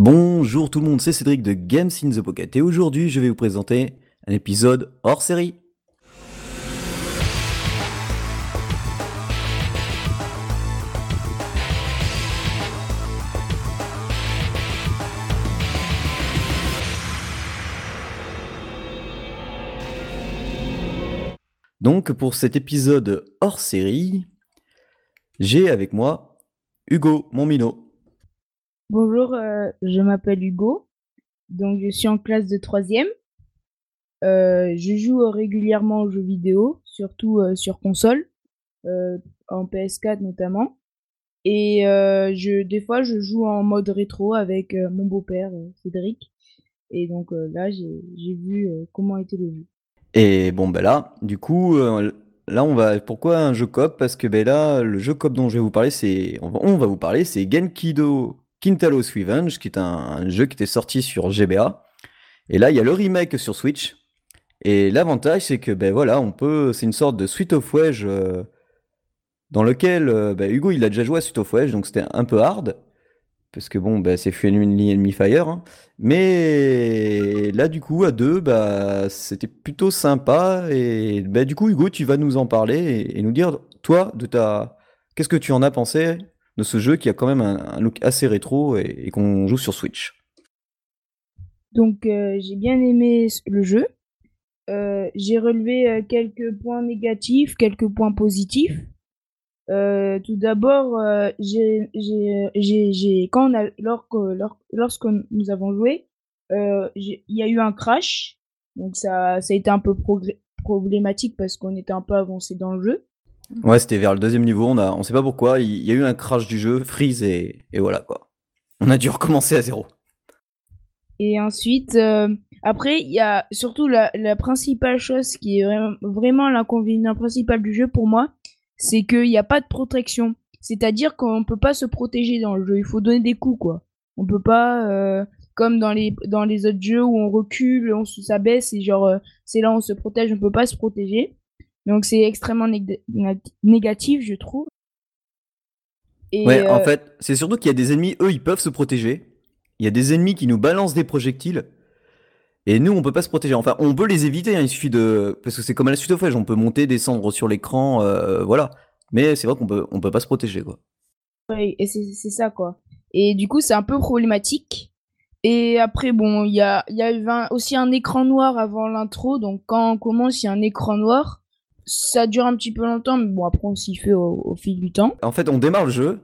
Bonjour tout le monde, c'est Cédric de Games in the Pocket et aujourd'hui je vais vous présenter un épisode hors série. Donc pour cet épisode hors série, j'ai avec moi Hugo, mon minot. Bonjour, euh, je m'appelle Hugo, donc je suis en classe de troisième. Euh, je joue régulièrement aux jeux vidéo, surtout euh, sur console, en PS4 notamment. Et je, des fois, je joue en mode rétro avec mon beau-père Cédric. Et donc là, j'ai vu comment était le jeu. Et bon, ben là, du coup, là, on va. Pourquoi un jeu cop Parce que ben là, le jeu cop dont je vais vous parler, c'est. On va, vous parler, c'est Genkido Quintalos Revenge, qui est un, jeu qui était sorti sur GBA. Et là, il y a le remake sur Switch. Et l'avantage, c'est que ben voilà, on peut, c'est une sorte de Suite of Wedge euh, dans lequel euh, ben, Hugo il a déjà joué à Suite of Wedge, donc c'était un peu hard parce que bon, ben, c'est Friendly Enemy Fire. Hein. Mais là, du coup, à deux, bah, c'était plutôt sympa. Et ben, du coup, Hugo, tu vas nous en parler et nous dire, toi, de ta, qu'est-ce que tu en as pensé de ce jeu qui a quand même un, look assez rétro et, qu'on joue sur Switch. Donc euh, j'ai bien aimé le jeu. Euh, j'ai relevé euh, quelques points négatifs, quelques points positifs. tout d'abord, j'ai, lorsque, nous avons joué, il y a eu un crash. Donc ça, ça a été un peu problématique parce qu'on était un peu avancé dans le jeu. Ouais, c'était vers le deuxième niveau. On a, on sait pas pourquoi. Il y a eu un crash du jeu, freeze et, et voilà quoi. On a dû recommencer à zéro. Et ensuite, euh, après, il y a surtout la, la, principale chose qui est vraiment, l'inconvénient principal du jeu pour moi, c'est qu'il n'y a pas de protection. C'est-à-dire qu'on ne peut pas se protéger dans le jeu. Il faut donner des coups, quoi. On peut pas, euh, comme dans les, dans les autres jeux où on recule, on s'abaisse et genre, euh, c'est là où on se protège, on peut pas se protéger. Donc c'est extrêmement négatif, je trouve. ouais, en euh, fait, c'est surtout qu'il y a des ennemis, eux, ils peuvent se protéger. Il y a des ennemis qui nous balancent des projectiles. Et nous, on peut pas se protéger. Enfin, on peut les éviter. Hein, il suffit de, parce que c'est comme à la suite au fait, on peut monter, descendre sur l'écran, euh, voilà. Mais c'est vrai qu'on peut, on peut pas se protéger, quoi. Oui, et c'est ça, quoi. Et du coup, c'est un peu problématique. Et après, bon, il y a, y a aussi un écran noir avant l'intro. Donc, quand on commence, il y a un écran noir ça dure un petit peu longtemps, mais bon, après, on s'y fait au, fil du temps. En fait, on démarre le jeu,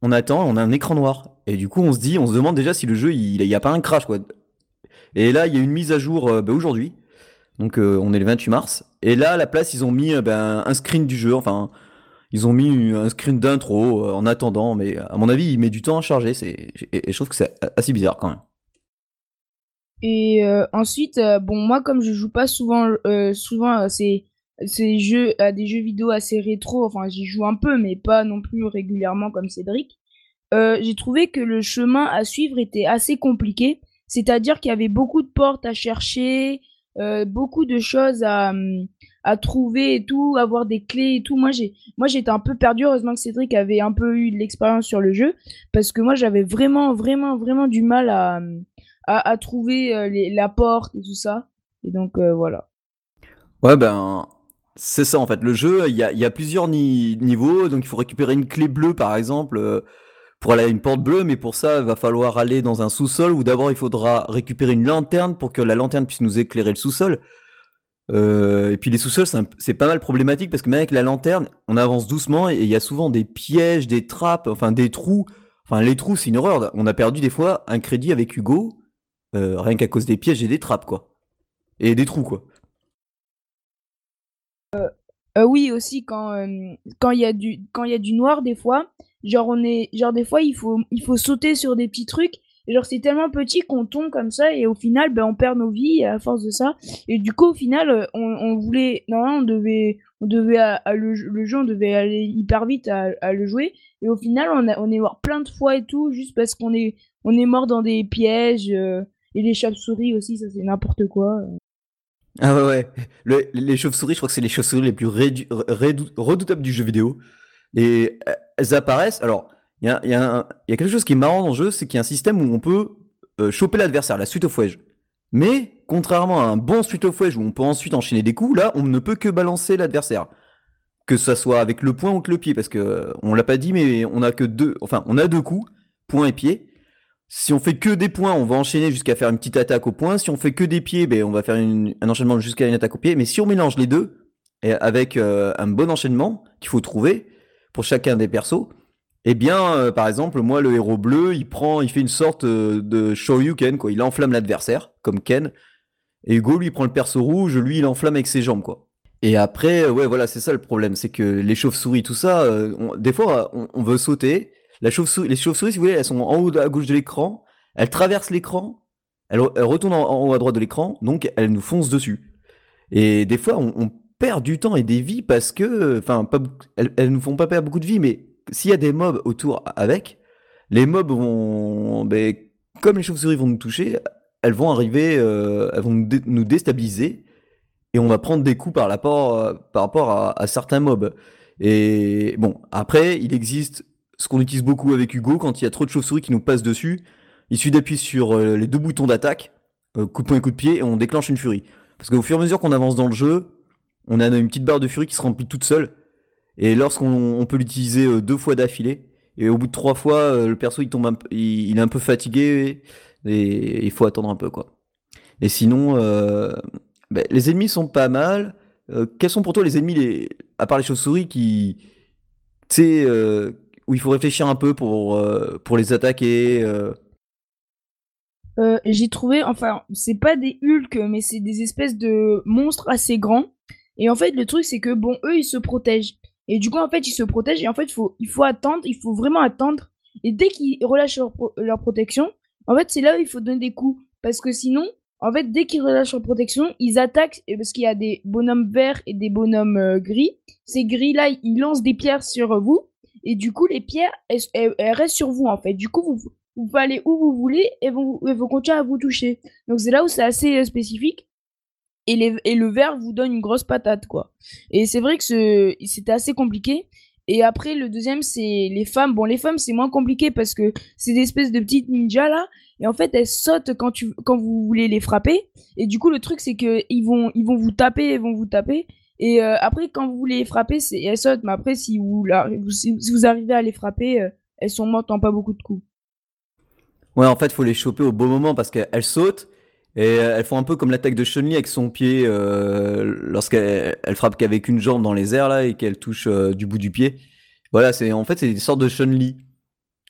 on attend, on a un écran noir. Et du coup, on se dit, on se demande déjà si le jeu, il n'y a pas un crash, quoi. Et là, il y a une mise à jour euh, bah, aujourd'hui. Donc, euh, on est le 28 mars. Et là, à la place, ils ont mis euh, ben, un screen du jeu. Enfin, ils ont mis un screen d'intro en attendant. Mais à mon avis, il met du temps à charger. Et, je trouve que c'est assez bizarre quand même. Et ensuite, bon, moi, comme je joue pas souvent, souvent c'est ces jeux, à des jeux vidéo assez rétro, enfin j'y joue un peu, mais pas non plus régulièrement comme Cédric, euh, j'ai trouvé que le chemin à suivre était assez compliqué. C'est-à-dire qu'il y avait beaucoup de portes à chercher, euh, beaucoup de choses à, à trouver et tout, avoir des clés et tout. Moi, j'étais un peu perdu. Heureusement que Cédric avait un peu eu de l'expérience sur le jeu, parce que moi, j'avais vraiment, vraiment, vraiment du mal à, à, trouver euh, la porte et tout ça. Et donc, voilà. Ouais, ben, c'est ça en fait. Le jeu, il y a, plusieurs niveaux, donc il faut récupérer une clé bleue par exemple euh, pour aller à une porte bleue, mais pour ça, il va falloir aller dans un sous-sol où d'abord il faudra récupérer une lanterne pour que la lanterne puisse nous éclairer le sous-sol. Euh, et puis les sous-sols, c'est pas mal problématique parce que même avec la lanterne, on avance doucement et il y a souvent des pièges, des trappes, enfin des trous. Enfin, les trous, c'est une horreur. On a perdu des fois un crédit avec Hugo, euh, rien qu'à cause des pièges et des trappes, quoi. Et des trous, quoi. Euh, oui aussi quand euh, quand il y a du quand il y a du noir des fois, genre on est genre des fois il faut il faut sauter sur des petits trucs. genre c'est tellement petit qu'on tombe comme ça et au final ben on perd nos vies à force de ça. Et du coup au final euh, on, voulait non on devait on devait le, jeu on devait aller hyper vite à, le jouer et au final on est mort plein de fois et tout juste parce qu'on est on est mort dans des pièges et les chauves-souris aussi ça c'est n'importe quoi. Ah ouais, ouais. les chauves-souris, je crois que c'est les chauves-souris les plus redoutables du jeu vidéo. Et elles apparaissent. Alors, il y a, quelque chose qui est marrant dans le jeu, c'est qu'il y a un système où on peut euh, choper l'adversaire, la suite of wedge. Mais, contrairement à un bon suite of wedge où on peut ensuite enchaîner des coups, là, on ne peut que balancer l'adversaire. Que ce soit avec le poing ou avec le pied, parce que euh, on l'a pas dit, mais on a que deux, enfin, on a deux coups, point et pied. Si on fait que des points, on va enchaîner jusqu'à faire une petite attaque au point. Si on fait que des pieds, ben, on va faire un enchaînement jusqu'à une attaque au pied. Mais si on mélange les deux, avec euh, un bon enchaînement qu'il faut trouver pour chacun des persos, eh bien, euh, par exemple, moi, le héros bleu, il prend, il fait une sorte euh, de Shoryuken, quoi. Il enflamme l'adversaire, comme Ken. Et Hugo, lui, prend le perso rouge, lui, il enflamme avec ses jambes, quoi. Et après, ouais, voilà, c'est ça le problème, c'est que les chauves-souris, tout ça, des fois, on, veut sauter. Les chauves-souris, si vous voulez, elles sont en haut à gauche de l'écran, elles traversent l'écran, elles, retournent en, haut à droite de l'écran, donc elles nous foncent dessus. Et des fois, on, perd du temps et des vies parce que, enfin, elles, elles nous font pas perdre beaucoup de vie, mais s'il y a des mobs autour avec, les mobs vont, ben, comme les chauves-souris vont nous toucher, elles vont arriver, euh, elles vont nous, déstabiliser et on va prendre des coups par rapport, par rapport à, certains mobs. Et bon, après, il existe ce qu'on utilise beaucoup avec Hugo quand il y a trop de chauves-souris qui nous passent dessus. Il suffit d'appuyer sur euh, les deux boutons d'attaque, euh, coup de poing et coup de pied, et on déclenche une furie. Parce qu'au fur et à mesure qu'on avance dans le jeu, on a une petite barre de furie qui se remplit toute seule. Et lorsqu'on peut l'utiliser euh, deux fois d'affilée, et au bout de trois fois, le perso il tombe, il, est un peu fatigué et, il faut attendre un peu quoi. Et sinon, ben, les ennemis sont pas mal. quels sont pour toi les ennemis, à part les chauves-souris, qui, tu sais, il faut réfléchir un peu pour pour les attaquer. J'ai trouvé, enfin, c'est pas des Hulk, mais c'est des espèces de monstres assez grands. Et en fait, le truc, c'est que bon, eux, ils se protègent. Et du coup, en fait, ils se protègent et en fait, faut, il faut attendre, il faut vraiment attendre. Et dès qu'ils relâchent leur, protection, en fait, c'est là où il faut donner des coups. Parce que sinon, en fait, dès qu'ils relâchent leur protection, ils attaquent, parce qu'il y a des bonhommes verts et des bonhommes euh, gris. Ces gris-là, ils lancent des pierres sur vous. Et du coup, les pierres, elles, restent sur vous, en fait. Du coup, vous, vous pouvez aller où vous voulez et vous, et vous à vous toucher. Donc, c'est là où c'est assez euh, spécifique et, le verre vous donne une grosse patate, quoi. Et c'est vrai que c'était assez compliqué. Et après, le deuxième, c'est les femmes. Bon, les femmes, c'est moins compliqué parce que c'est des espèces de petites ninjas, là. Et en fait, elles sautent quand vous voulez les frapper. Et du coup, le truc, c'est qu'ils vont, ils vont vous taper, ils vont vous taper. Et euh, après, quand vous les frapper, elles sautent. Mais après, si vous, arrivez à les frapper, euh, elles sont mortes en pas beaucoup de coups. Ouais, en fait, il faut les choper au bon moment parce qu'elles sautent. Et euh, elles font un peu comme l'attaque de Chun-Li avec son pied euh, lorsqu'elle elle frappe qu'avec une jambe dans les airs là et qu'elle touche du bout du pied. Voilà, c'est en fait c'est des sortes de Chun-Li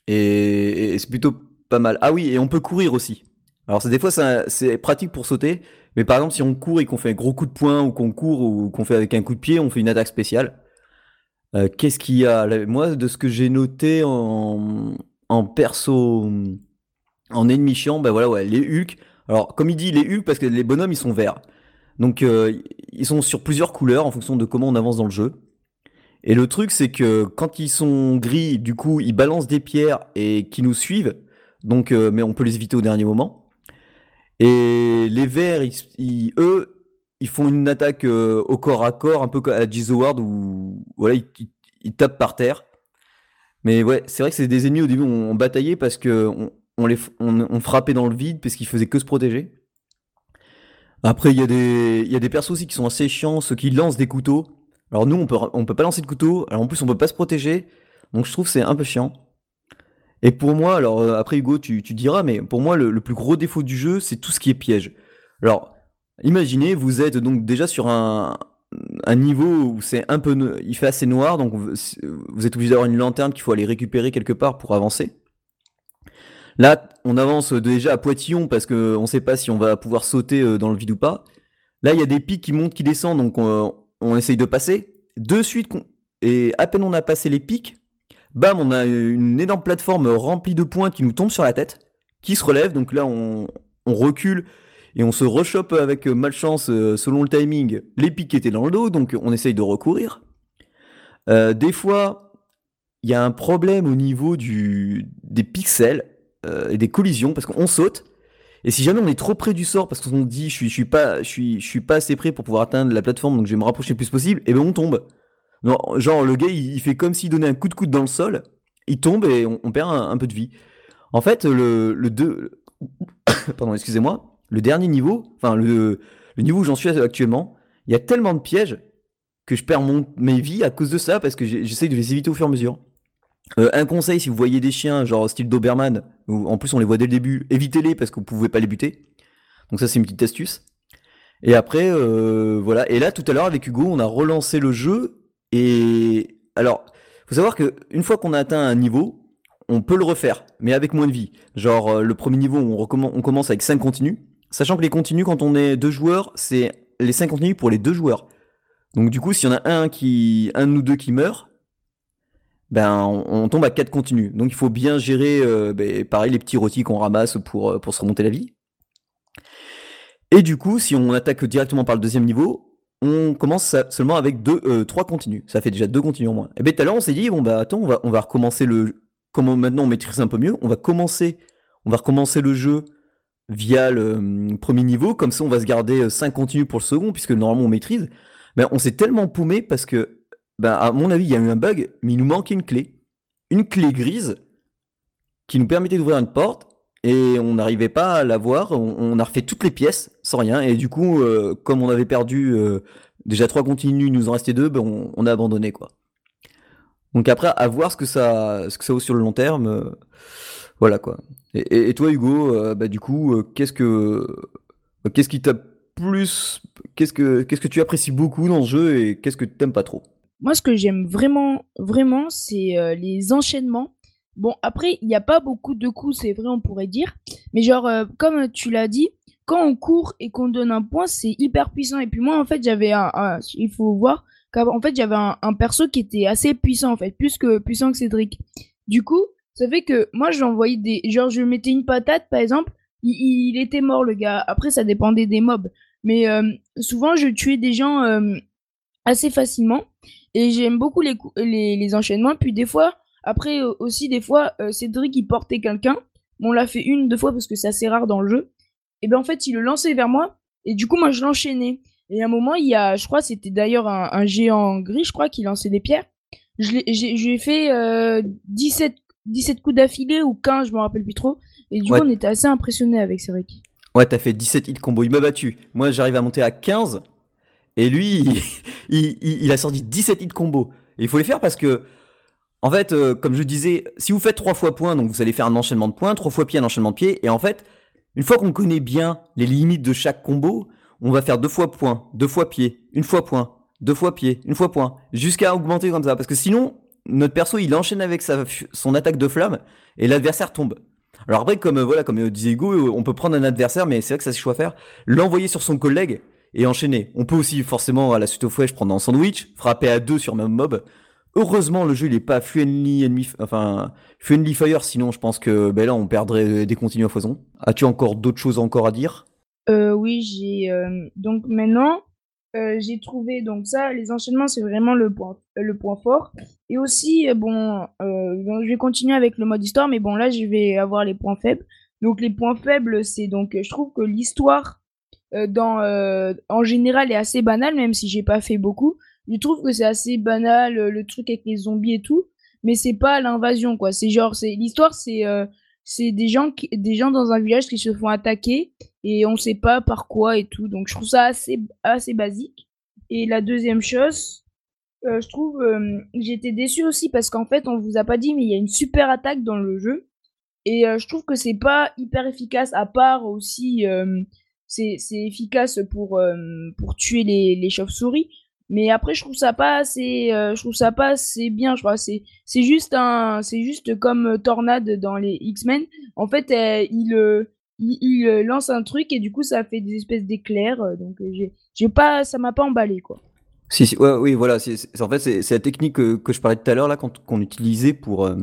et, c'est plutôt pas mal. Ah oui, et on peut courir aussi. Alors des fois c'est pratique pour sauter, mais par exemple si on court et qu'on fait un gros coup de poing ou qu'on court ou qu'on fait avec un coup de pied, on fait une attaque spéciale. Qu'est-ce qu'il y a Moi, de ce que j'ai noté en, en perso, en ennemi chiant, ben voilà, ouais, les Hulk. Alors, comme il dit, les Hulk, parce que les bonhommes, ils sont verts. Donc, euh, ils sont sur plusieurs couleurs en fonction de comment on avance dans le jeu. Et le truc, c'est que quand ils sont gris, du coup, ils balancent des pierres et qui nous suivent. Donc, euh, mais on peut les éviter au dernier moment. Et les verts, eux, ils font une attaque euh, au corps à corps, un peu comme à Ward, où voilà, ils, tapent par terre. Mais ouais, c'est vrai que c'est des ennemis au début, on, on bataillait parce que on, les, on, frappait dans le vide parce qu'ils faisaient que se protéger. Après, il y, a des, il y a des persos aussi qui sont assez chiants, ceux qui lancent des couteaux. Alors nous, on peut, on peut pas lancer de couteau, alors en plus on peut pas se protéger, donc je trouve c'est un peu chiant. Et pour moi, alors euh, après Hugo, tu, tu diras, mais pour moi, le, plus gros défaut du jeu, c'est tout ce qui est piège. Alors, imaginez, vous êtes donc déjà sur un, un niveau où c'est un peu, il fait assez noir, donc vous êtes obligé d'avoir une lanterne qu'il faut aller récupérer quelque part pour avancer. Là, on avance déjà à Poitillon parce qu'on ne sait pas si on va pouvoir sauter euh, dans le vide ou pas. Là, il y a des pics qui montent, qui descendent, donc on, essaye de passer. De suite, et à peine on a passé les pics, bam, on a une énorme plateforme remplie de points qui nous tombe sur la tête, qui se relève. Donc là, on, recule et on se rechoppe avec malchance, euh, selon le timing, les pics qui étaient dans le dos, donc on essaye de recourir. Euh, des fois, il y a un problème au niveau des pixels. Euh, et des collisions parce qu'on saute. Et si jamais on est trop près du sort parce qu'on dit je suis pas je suis, je suis pas assez près pour pouvoir atteindre la plateforme donc je vais me rapprocher le plus possible, et ben on tombe. Genre le gars il, fait comme s'il donnait un coup de coude dans le sol, il tombe et on, perd un, peu de vie. En fait, le, le deux, pardon, excusez-moi, le dernier niveau, enfin le, le niveau où j'en suis actuellement, il y a tellement de pièges que je perds mon, mes vies à cause de ça parce que j'essaie de les éviter au fur et à mesure. Euh, un conseil, si vous voyez des chiens, genre style Doberman, en plus on les voit dès le début, évitez-les parce que vous pouvez pas les buter. Donc ça c'est une petite astuce. Et après, euh, voilà. Et là, tout à l'heure avec Hugo, on a relancé le jeu. Et alors, faut savoir que une fois qu'on a atteint un niveau, on peut le refaire, mais avec moins de vie. Genre euh, le premier niveau, on, commence avec 5 continus, sachant que les continus, quand on est deux joueurs, c'est les 5 continus pour les deux joueurs. Donc du coup, s'il y en a un qui, un ou deux qui meurt, ben on, tombe à 4 continus. Donc il faut bien gérer, euh, ben, pareil, les petits rôtis qu'on ramasse pour, euh, pour se remonter la vie. Et du coup, si on attaque directement par le deuxième niveau, on commence seulement avec deux, euh, trois continus. Ça fait déjà deux continus en moins. Et bien tout à l'heure, on s'est dit, bon bah attends, on va, on va recommencer le. Comment maintenant on maîtrise un peu mieux, on va commencer, on va recommencer le jeu via le hum, premier niveau, comme ça on va se garder 5 continus pour le second, puisque normalement on maîtrise. Mais on s'est tellement paumé parce que ben, à mon avis, il y a eu un bug, mais il nous manquait une clé. Une clé grise qui nous permettait d'ouvrir une porte et on n'arrivait pas à l'avoir. On, on, a refait toutes les pièces sans rien et du coup, euh, comme on avait perdu euh, déjà trois continues, il nous en restait deux, ben on, a abandonné quoi. Donc après, à voir ce que ça, ce que ça vaut sur le long terme. Euh, voilà quoi. Et, toi, Hugo, bah, du coup, qu'est-ce que, qu'est-ce qui t'a plus, qu'est-ce que, qu'est-ce que tu apprécies beaucoup dans le jeu et qu'est-ce que tu n'aimes pas trop? Moi, ce que j'aime vraiment, vraiment, c'est les enchaînements. Bon, après, il n'y a pas beaucoup de coups, c'est vrai, on pourrait dire. Mais genre, comme tu l'as dit, quand on court et qu'on donne un point, c'est hyper puissant. Et puis moi, en fait, j'avais un, il faut voir qu'en fait, j'avais un, perso qui était assez puissant, en fait, plus que puissant que Cédric. Du coup, ça fait que moi, j'envoyais des, genre, je mettais une patate, par exemple, il, était mort, le gars. Après, ça dépendait des mobs. Mais euh, souvent, je tuais des gens assez facilement. Et j'aime beaucoup les, les, enchaînements. Puis des fois, après euh, aussi, des fois, euh, Cédric, il portait quelqu'un. on l'a fait une, deux fois parce que c'est assez rare dans le jeu. Et ben en fait, il le lançait vers moi. Et du coup, moi, je l'enchaînais. Et à un moment, il y a, je crois, c'était d'ailleurs un, géant gris, je crois, qui lançait des pierres. Je lui ai fait euh, 17, 17 coups d'affilée ou 15, je me rappelle plus trop. Et du coup, on était assez impressionnés avec Cédric. Ouais, t'as fait 17 hits combo. Il m'a battu. Moi, j'arrive à monter à 15. Et lui, il, a sorti 17 hits combo. Et il faut les faire parce que, en fait, euh, comme je disais, si vous faites trois fois points, donc vous allez faire un enchaînement de points, trois fois pied, un enchaînement de pied. Et en fait, une fois qu'on connaît bien les limites de chaque combo, on va faire deux fois point, deux fois pied, une fois point, deux fois pied, une fois point, jusqu'à augmenter comme ça. Parce que sinon, notre perso, il enchaîne avec sa, son attaque de flamme et l'adversaire tombe. Alors après, comme euh, voilà, comme euh, disait Hugo, on peut prendre un adversaire, mais c'est vrai que ça c'est choix à faire, l'envoyer sur son collègue et enchaîner. On peut aussi forcément à la suite au fouet prendre un sandwich, frapper à deux sur même mob. Heureusement, le jeu il pas friendly enemy, enfin fire, sinon je pense que ben là on perdrait des continues à foison. As-tu encore d'autres choses encore à dire? Euh, Oui, j'ai euh, donc maintenant euh, j'ai trouvé donc ça, les enchaînements c'est vraiment le point le point fort. Et aussi bon, je vais continuer avec le mode histoire, mais bon là je vais avoir les points faibles. Donc les points faibles c'est donc je trouve que l'histoire en général est assez banal, même si j'ai pas fait beaucoup. Je trouve que c'est assez banal euh, le truc avec les zombies et tout, mais c'est pas l'invasion quoi. C'est genre c'est l'histoire c'est c'est des gens des gens dans un village qui se font attaquer et on sait pas par quoi et tout. Donc je trouve ça assez assez basique. Et la deuxième chose, je trouve j'étais déçu aussi parce qu'en fait on vous a pas dit mais il y a une super attaque dans le jeu et je trouve que c'est pas hyper efficace à part aussi c'est efficace pour, euh, pour tuer les, les chauves-souris. Mais après, je trouve ça pas assez, euh, je trouve ça pas assez bien. Je crois c'est c'est juste un, c'est juste comme Tornade dans les X-Men. En fait, il, il, lance un truc et du coup, ça fait des espèces d'éclairs. Donc, j'ai pas, ça m'a pas emballé quoi. Si, ouais, oui, voilà. en fait, c'est la technique que, que, je parlais tout à l'heure là, qu'on utilisait pour euh,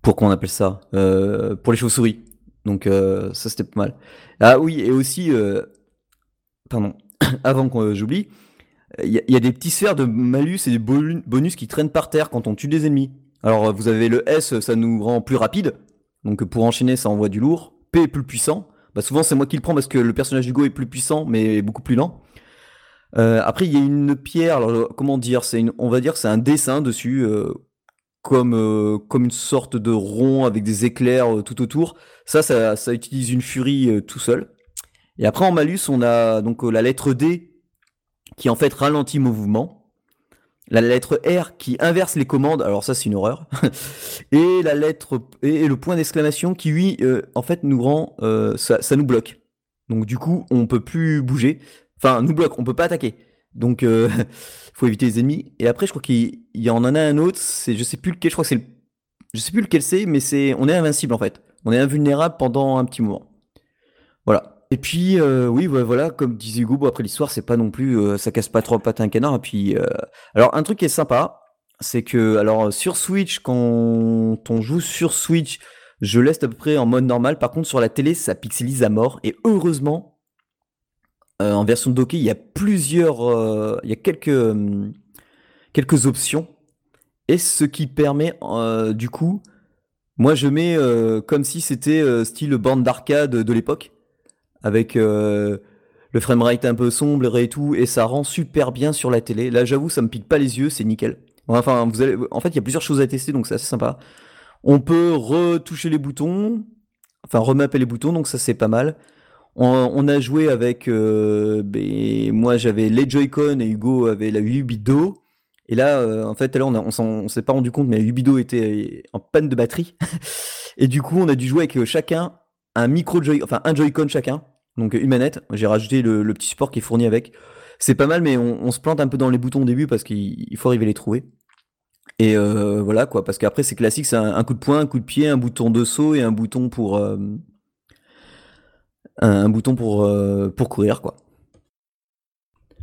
pour qu'on appelle ça, pour les chauves-souris. Donc euh, ça c'était pas mal. Ah oui, et aussi, euh, pardon, avant que euh, j'oublie, il y, a des petits sphères de malus et des bonus qui traînent par terre quand on tue des ennemis. Alors vous avez le S, ça nous rend plus rapide. Donc pour enchaîner, ça envoie du lourd. P est plus puissant. Bah, souvent c'est moi qui le prends parce que le personnage d'Hugo est plus puissant mais beaucoup plus lent. après il y a une pierre, alors comment dire, c'est on va dire c'est un dessin dessus comme, comme une sorte de rond avec des éclairs tout autour. Ça, ça, ça utilise une furie tout seul. Et après en malus, on a donc la lettre D qui en fait ralentit mouvement la lettre R qui inverse les commandes, alors ça c'est une horreur, et la lettre et le point d'exclamation qui lui euh, en fait nous rend euh, ça, nous bloque. Donc du coup on peut plus bouger, enfin nous bloque, on peut pas attaquer. Donc euh, faut éviter les ennemis. Et après je crois qu'il y en a un autre, c'est je sais plus lequel, je crois que c'est je sais plus lequel c'est, mais c'est on est invincible en fait, on est invulnérable pendant un petit moment. Voilà. Et puis, euh, oui, voilà, comme disait Hugo, après l'histoire, c'est pas non plus, euh, ça casse pas trop pattes un canard. Et puis, euh, alors un truc qui est sympa, c'est que, alors sur Switch, quand on joue sur Switch, je laisse à peu près en mode normal. Par contre, sur la télé, ça pixelise à mort. Et heureusement, en version dockée, il y a plusieurs, il y a quelques, quelques options. Et ce qui permet, du coup, moi je mets comme si c'était style bande d'arcade de l'époque avec euh, le framerate un peu sombre et tout, et ça rend super bien sur la télé. Là, j'avoue, ça me pique pas les yeux, c'est nickel. Enfin, vous allez, en fait, il y a plusieurs choses à tester, donc c'est assez sympa. On peut retoucher les boutons, enfin remapper les boutons, donc ça c'est pas mal. On, a joué avec, euh, ben, moi j'avais les Joy-Con et Hugo avait la Ubido. Et là, euh, en fait, là, on, on, s'est pas rendu compte, mais la Ubido était en panne de batterie. et du coup, on a dû jouer avec chacun un micro Joy, enfin un Joy-Con chacun. Donc une manette, j'ai rajouté le, petit support qui est fourni avec. C'est pas mal, mais on, se plante un peu dans les boutons au début parce qu'il faut arriver à les trouver. Et euh, voilà quoi, parce qu'après c'est classique, c'est un, coup de poing, un coup de pied, un bouton de saut et un bouton pour euh, un, bouton euh, pour courir quoi.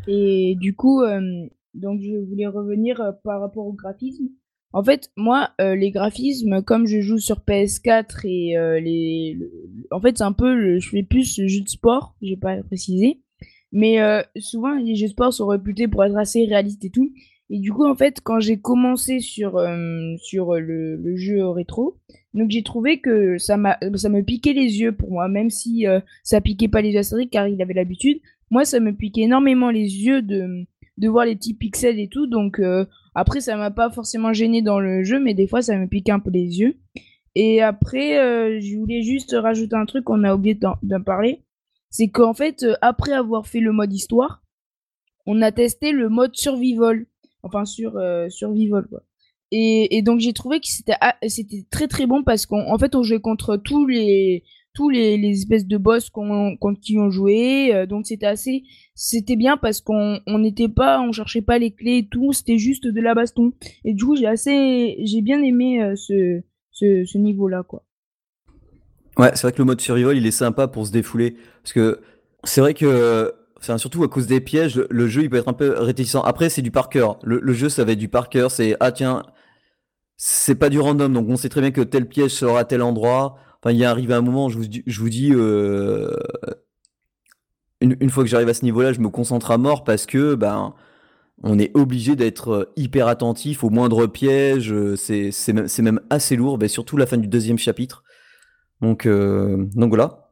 Et du coup, donc je voulais revenir par rapport au graphisme. En fait, moi, euh, les graphismes, comme je joue sur PS4 et euh, les, en fait, c'est un peu, je fais plus jeu de sport, j'ai pas précisé, mais euh, souvent les jeux de sport sont réputés pour être assez réalistes et tout. Et du coup, en fait, quand j'ai commencé sur sur le, le, jeu rétro, donc j'ai trouvé que ça m'a ça me piquait les yeux pour moi, même si ça piquait pas les yeux car il avait l'habitude. Moi, ça me piquait énormément les yeux de de voir les petits pixels et tout, donc après, ça m'a pas forcément gêné dans le jeu, mais des fois, ça me pique un peu les yeux. Et après, euh, je voulais juste rajouter un truc qu'on a oublié d'en parler. C'est qu'en fait, euh, après avoir fait le mode histoire, on a testé le mode survival. Enfin, sur euh, survival, quoi. Et, et donc, j'ai trouvé que c'était ah, c'était très très bon parce qu'en fait, on jouait contre tous les tous les, les espèces de boss qu'on qui ont joué. Euh, donc c'était assez, c'était bien parce qu'on on n'était pas, on cherchait pas les clés et tout, c'était juste de la baston. Et du coup j'ai assez, j'ai bien aimé euh, ce, ce, ce niveau-là quoi. Ouais, c'est vrai que le mode survival il est sympa pour se défouler parce que c'est vrai que Enfin, surtout à cause des pièges, le jeu il peut être un peu réticent. Après, c'est du par cœur. Le, le, jeu, ça va être du par cœur. C'est ah tiens, c'est pas du random, donc on sait très bien que tel piège sera à tel endroit. Il y est arrivé un moment, je vous, je vous dis, euh, une, fois que j'arrive à ce niveau-là, je me concentre à mort parce que ben on est obligé d'être euh, hyper attentif au moindre piège. Euh, c'est, même assez lourd, ben, surtout la fin du deuxième chapitre. Donc, donc voilà.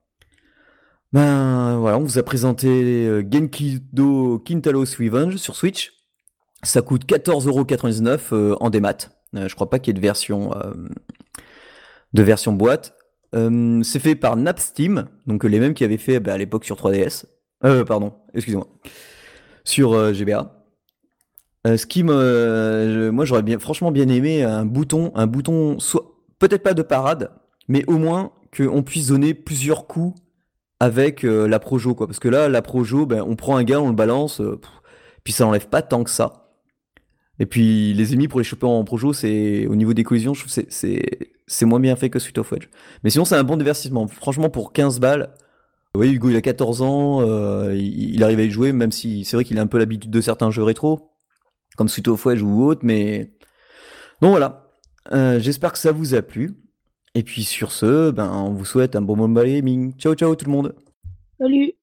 Ben voilà, on vous a présenté Genkido Kintalos Revenge sur Switch. Ça coûte 14,99€ en démat. je crois pas qu'il y ait de version, de version boîte. Euh, c'est fait par Napsteam, donc les mêmes qui avaient fait bah, à l'époque sur 3DS. Euh, pardon, excusez-moi. Sur euh, GBA. ce qui me, moi j'aurais bien, franchement bien aimé un bouton, un bouton, soit peut-être pas de parade, mais au moins qu'on puisse donner plusieurs coups avec la Projo, quoi. Parce que là, la Projo, ben, on prend un gars, on le balance, puis ça enlève pas tant que ça. Et puis les ennemis pour les choper en Projo, c'est au niveau des collisions, je trouve c'est c'est moins bien fait que Sweet of Wedge. Mais sinon, c'est un bon divertissement. Franchement, pour 15 balles, oui, Hugo, il a 14 ans, euh, il, arrive à y jouer, même si c'est vrai qu'il a un peu l'habitude de certains jeux rétro, comme Sweet of Wedge ou autre, mais. Donc voilà. Euh, j'espère que ça vous a plu. Et puis sur ce, ben, on vous souhaite un bon moment gaming. Ciao, ciao tout le monde. Salut.